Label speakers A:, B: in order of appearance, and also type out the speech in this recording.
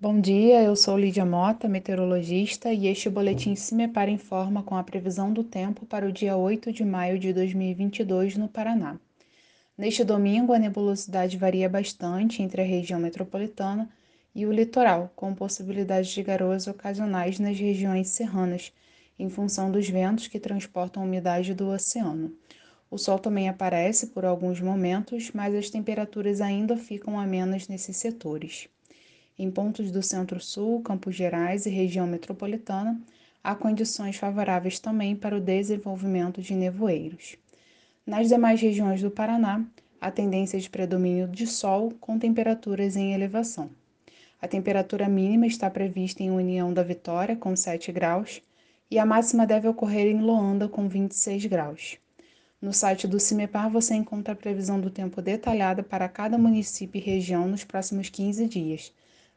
A: Bom dia, eu sou Lídia Mota, meteorologista, e este boletim se me para informa com a previsão do tempo para o dia 8 de maio de 2022 no Paraná. Neste domingo, a nebulosidade varia bastante entre a região metropolitana e o litoral, com possibilidade de garoas ocasionais nas regiões serranas, em função dos ventos que transportam a umidade do oceano. O sol também aparece por alguns momentos, mas as temperaturas ainda ficam amenas nesses setores. Em pontos do Centro-Sul, Campos Gerais e região metropolitana, há condições favoráveis também para o desenvolvimento de nevoeiros. Nas demais regiões do Paraná, há tendência de predomínio de sol com temperaturas em elevação. A temperatura mínima está prevista em União da Vitória, com 7 graus, e a máxima deve ocorrer em Loanda, com 26 graus. No site do CIMEPAR você encontra a previsão do tempo detalhada para cada município e região nos próximos 15 dias